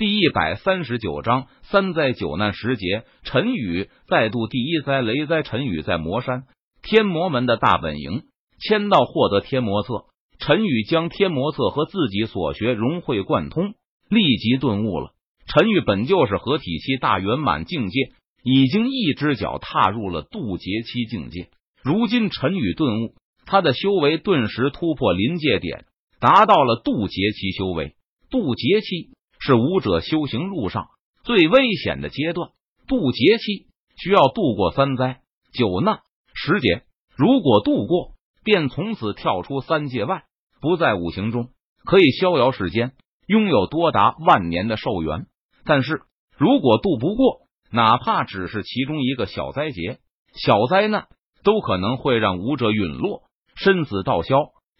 第一百三十九章三灾九难时节，陈宇再度第一灾雷灾。陈宇在魔山天魔门的大本营签到，获得天魔册。陈宇将天魔册和自己所学融会贯通，立即顿悟了。陈宇本就是合体期大圆满境界，已经一只脚踏入了渡劫期境界。如今陈宇顿悟，他的修为顿时突破临界点，达到了渡劫期修为。渡劫期。是武者修行路上最危险的阶段，渡劫期需要度过三灾九难十劫，如果度过，便从此跳出三界外，不在五行中，可以逍遥世间，拥有多达万年的寿元。但是如果渡不过，哪怕只是其中一个小灾劫、小灾难，都可能会让武者陨落，生死道消。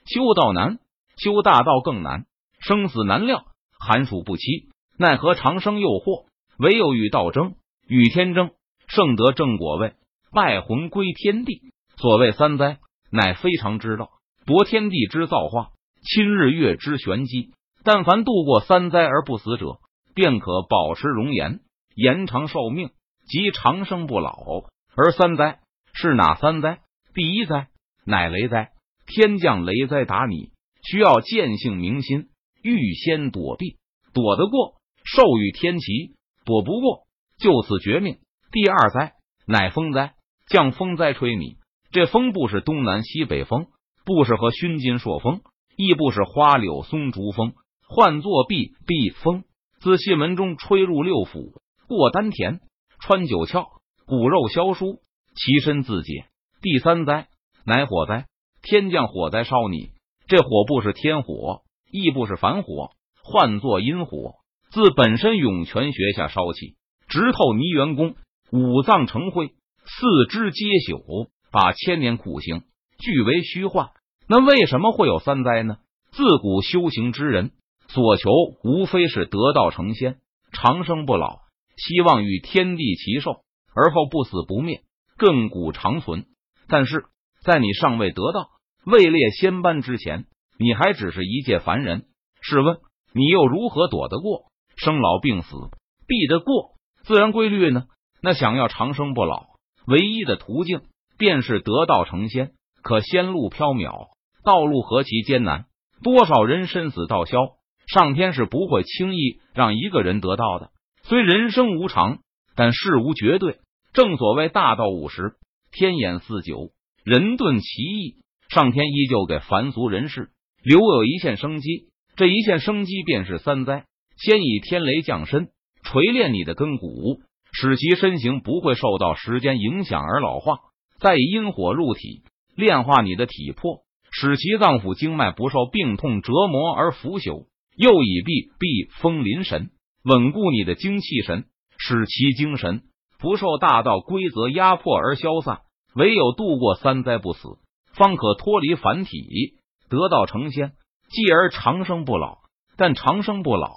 修道难，修大道更难，生死难料。寒暑不期，奈何长生诱惑？唯有与道争，与天争，胜得正果位，败魂归天地。所谓三灾，乃非常之道，夺天地之造化，侵日月之玄机。但凡度过三灾而不死者，便可保持容颜，延长寿命，及长生不老。而三灾是哪三灾？第一灾乃雷灾，天降雷灾打你，需要见性明心。预先躲避，躲得过，寿与天齐；躲不过，就此绝命。第二灾乃风灾，降风灾吹你。这风不是东南西北风，不是和熏金朔风，亦不是花柳松竹风，唤作避避风。自气门中吹入六腑，过丹田，穿九窍，骨肉消疏，其身自解。第三灾乃火灾，天降火灾烧你。这火不是天火。亦不是凡火，唤作阴火，自本身涌泉穴下烧起，直透泥元宫，五脏成灰，四肢皆朽，把千年苦行俱为虚幻。那为什么会有三灾呢？自古修行之人所求，无非是得道成仙、长生不老，希望与天地齐寿，而后不死不灭，亘古长存。但是在你尚未得道、位列仙班之前。你还只是一介凡人，试问你又如何躲得过生老病死，避得过自然规律呢？那想要长生不老，唯一的途径便是得道成仙。可仙路缥缈，道路何其艰难，多少人生死道消，上天是不会轻易让一个人得到的。虽人生无常，但事无绝对。正所谓大道五十，天眼四九，人遁其意。上天依旧给凡俗人士。留有一线生机，这一线生机便是三灾。先以天雷降身，锤炼你的根骨，使其身形不会受到时间影响而老化；再以阴火入体，炼化你的体魄，使其脏腑经脉不受病痛折磨而腐朽；又以避避风临神，稳固你的精气神，使其精神不受大道规则压迫而消散。唯有度过三灾不死，方可脱离凡体。得道成仙，继而长生不老。但长生不老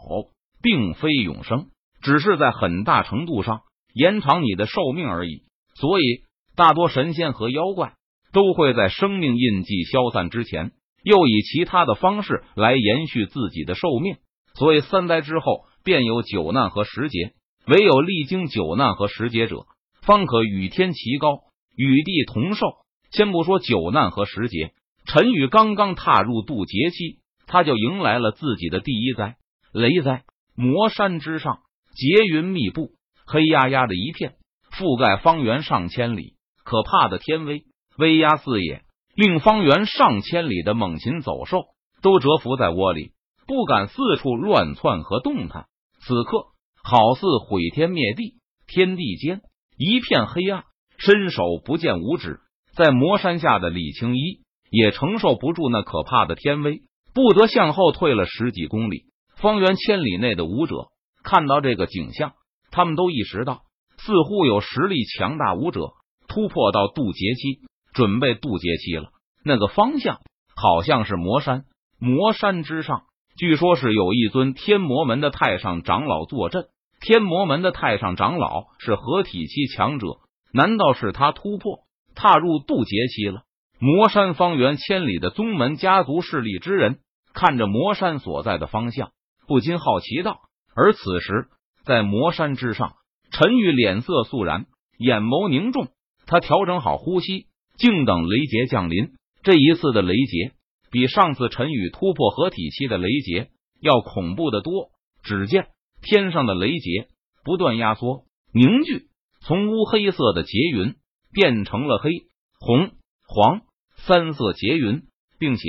并非永生，只是在很大程度上延长你的寿命而已。所以，大多神仙和妖怪都会在生命印记消散之前，又以其他的方式来延续自己的寿命。所以，三灾之后便有九难和十劫，唯有历经九难和十劫者，方可与天齐高，与地同寿。先不说九难和十劫。陈宇刚刚踏入渡劫期，他就迎来了自己的第一灾——雷灾。魔山之上，劫云密布，黑压压的一片，覆盖方圆上千里。可怕的天威威压四野，令方圆上千里的猛禽走兽都蛰伏在窝里，不敢四处乱窜和动弹。此刻，好似毁天灭地，天地间一片黑暗，伸手不见五指。在魔山下的李青衣。也承受不住那可怕的天威，不得向后退了十几公里。方圆千里内的武者看到这个景象，他们都意识到，似乎有实力强大武者突破到渡劫期，准备渡劫期了。那个方向好像是魔山，魔山之上，据说是有一尊天魔门的太上长老坐镇。天魔门的太上长老是合体期强者，难道是他突破踏入渡劫期了？魔山方圆千里的宗门家族势力之人，看着魔山所在的方向，不禁好奇道：“而此时，在魔山之上，陈宇脸色肃然，眼眸凝重，他调整好呼吸，静等雷劫降临。这一次的雷劫，比上次陈宇突破合体期的雷劫要恐怖的多。只见天上的雷劫不断压缩、凝聚，从乌黑色的劫云变成了黑、红、黄三色劫云，并且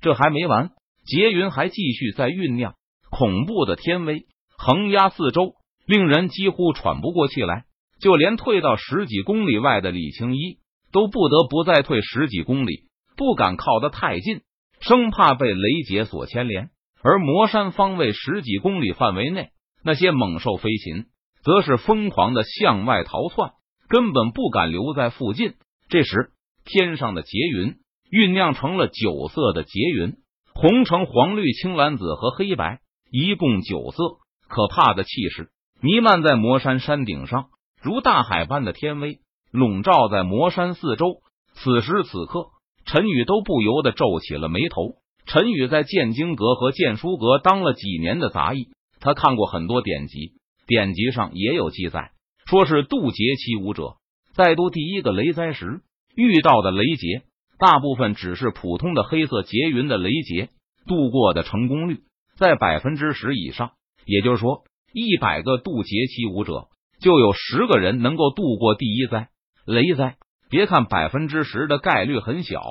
这还没完，劫云还继续在酝酿。恐怖的天威横压四周，令人几乎喘不过气来。就连退到十几公里外的李青一都不得不再退十几公里，不敢靠得太近，生怕被雷劫所牵连。而魔山方位十几公里范围内，那些猛兽飞禽则是疯狂的向外逃窜，根本不敢留在附近。这时，天上的劫云酝酿成了九色的劫云，红、橙、黄、绿、青、蓝、紫和黑白。一共九色，可怕的气势弥漫在魔山山顶上，如大海般的天威笼罩在魔山四周。此时此刻，陈宇都不由得皱起了眉头。陈宇在剑经阁和剑书阁当了几年的杂役，他看过很多典籍，典籍上也有记载，说是渡劫期武者在渡第一个雷灾时遇到的雷劫，大部分只是普通的黑色劫云的雷劫，度过的成功率。在百分之十以上，也就是说，一百个渡劫期武者就有十个人能够度过第一灾雷灾。别看百分之十的概率很小，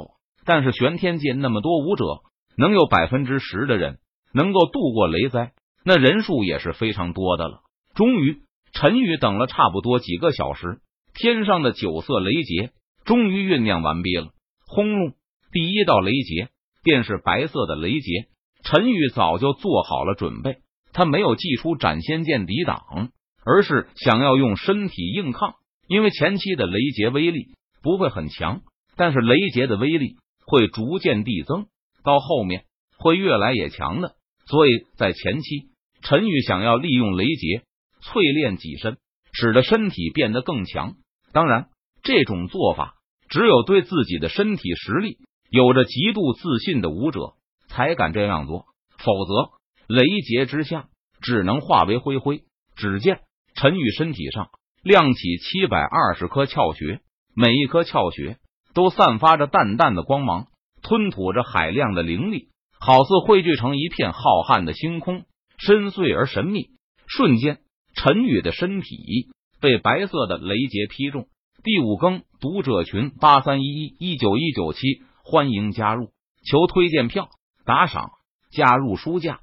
但是玄天界那么多武者，能有百分之十的人能够度过雷灾，那人数也是非常多的了。终于，陈宇等了差不多几个小时，天上的九色雷劫终于酝酿完毕了。轰隆！第一道雷劫便是白色的雷劫。陈宇早就做好了准备，他没有祭出斩仙剑抵挡，而是想要用身体硬抗。因为前期的雷劫威力不会很强，但是雷劫的威力会逐渐递增，到后面会越来越强的。所以在前期，陈宇想要利用雷劫淬炼己身，使得身体变得更强。当然，这种做法只有对自己的身体实力有着极度自信的武者。才敢这样做，否则雷劫之下只能化为灰灰。只见陈宇身体上亮起七百二十颗窍穴，每一颗窍穴都散发着淡淡的光芒，吞吐着海量的灵力，好似汇聚成一片浩瀚的星空，深邃而神秘。瞬间，陈宇的身体被白色的雷劫劈中。第五更读者群八三一一一九一九七，欢迎加入，求推荐票。打赏，加入书架。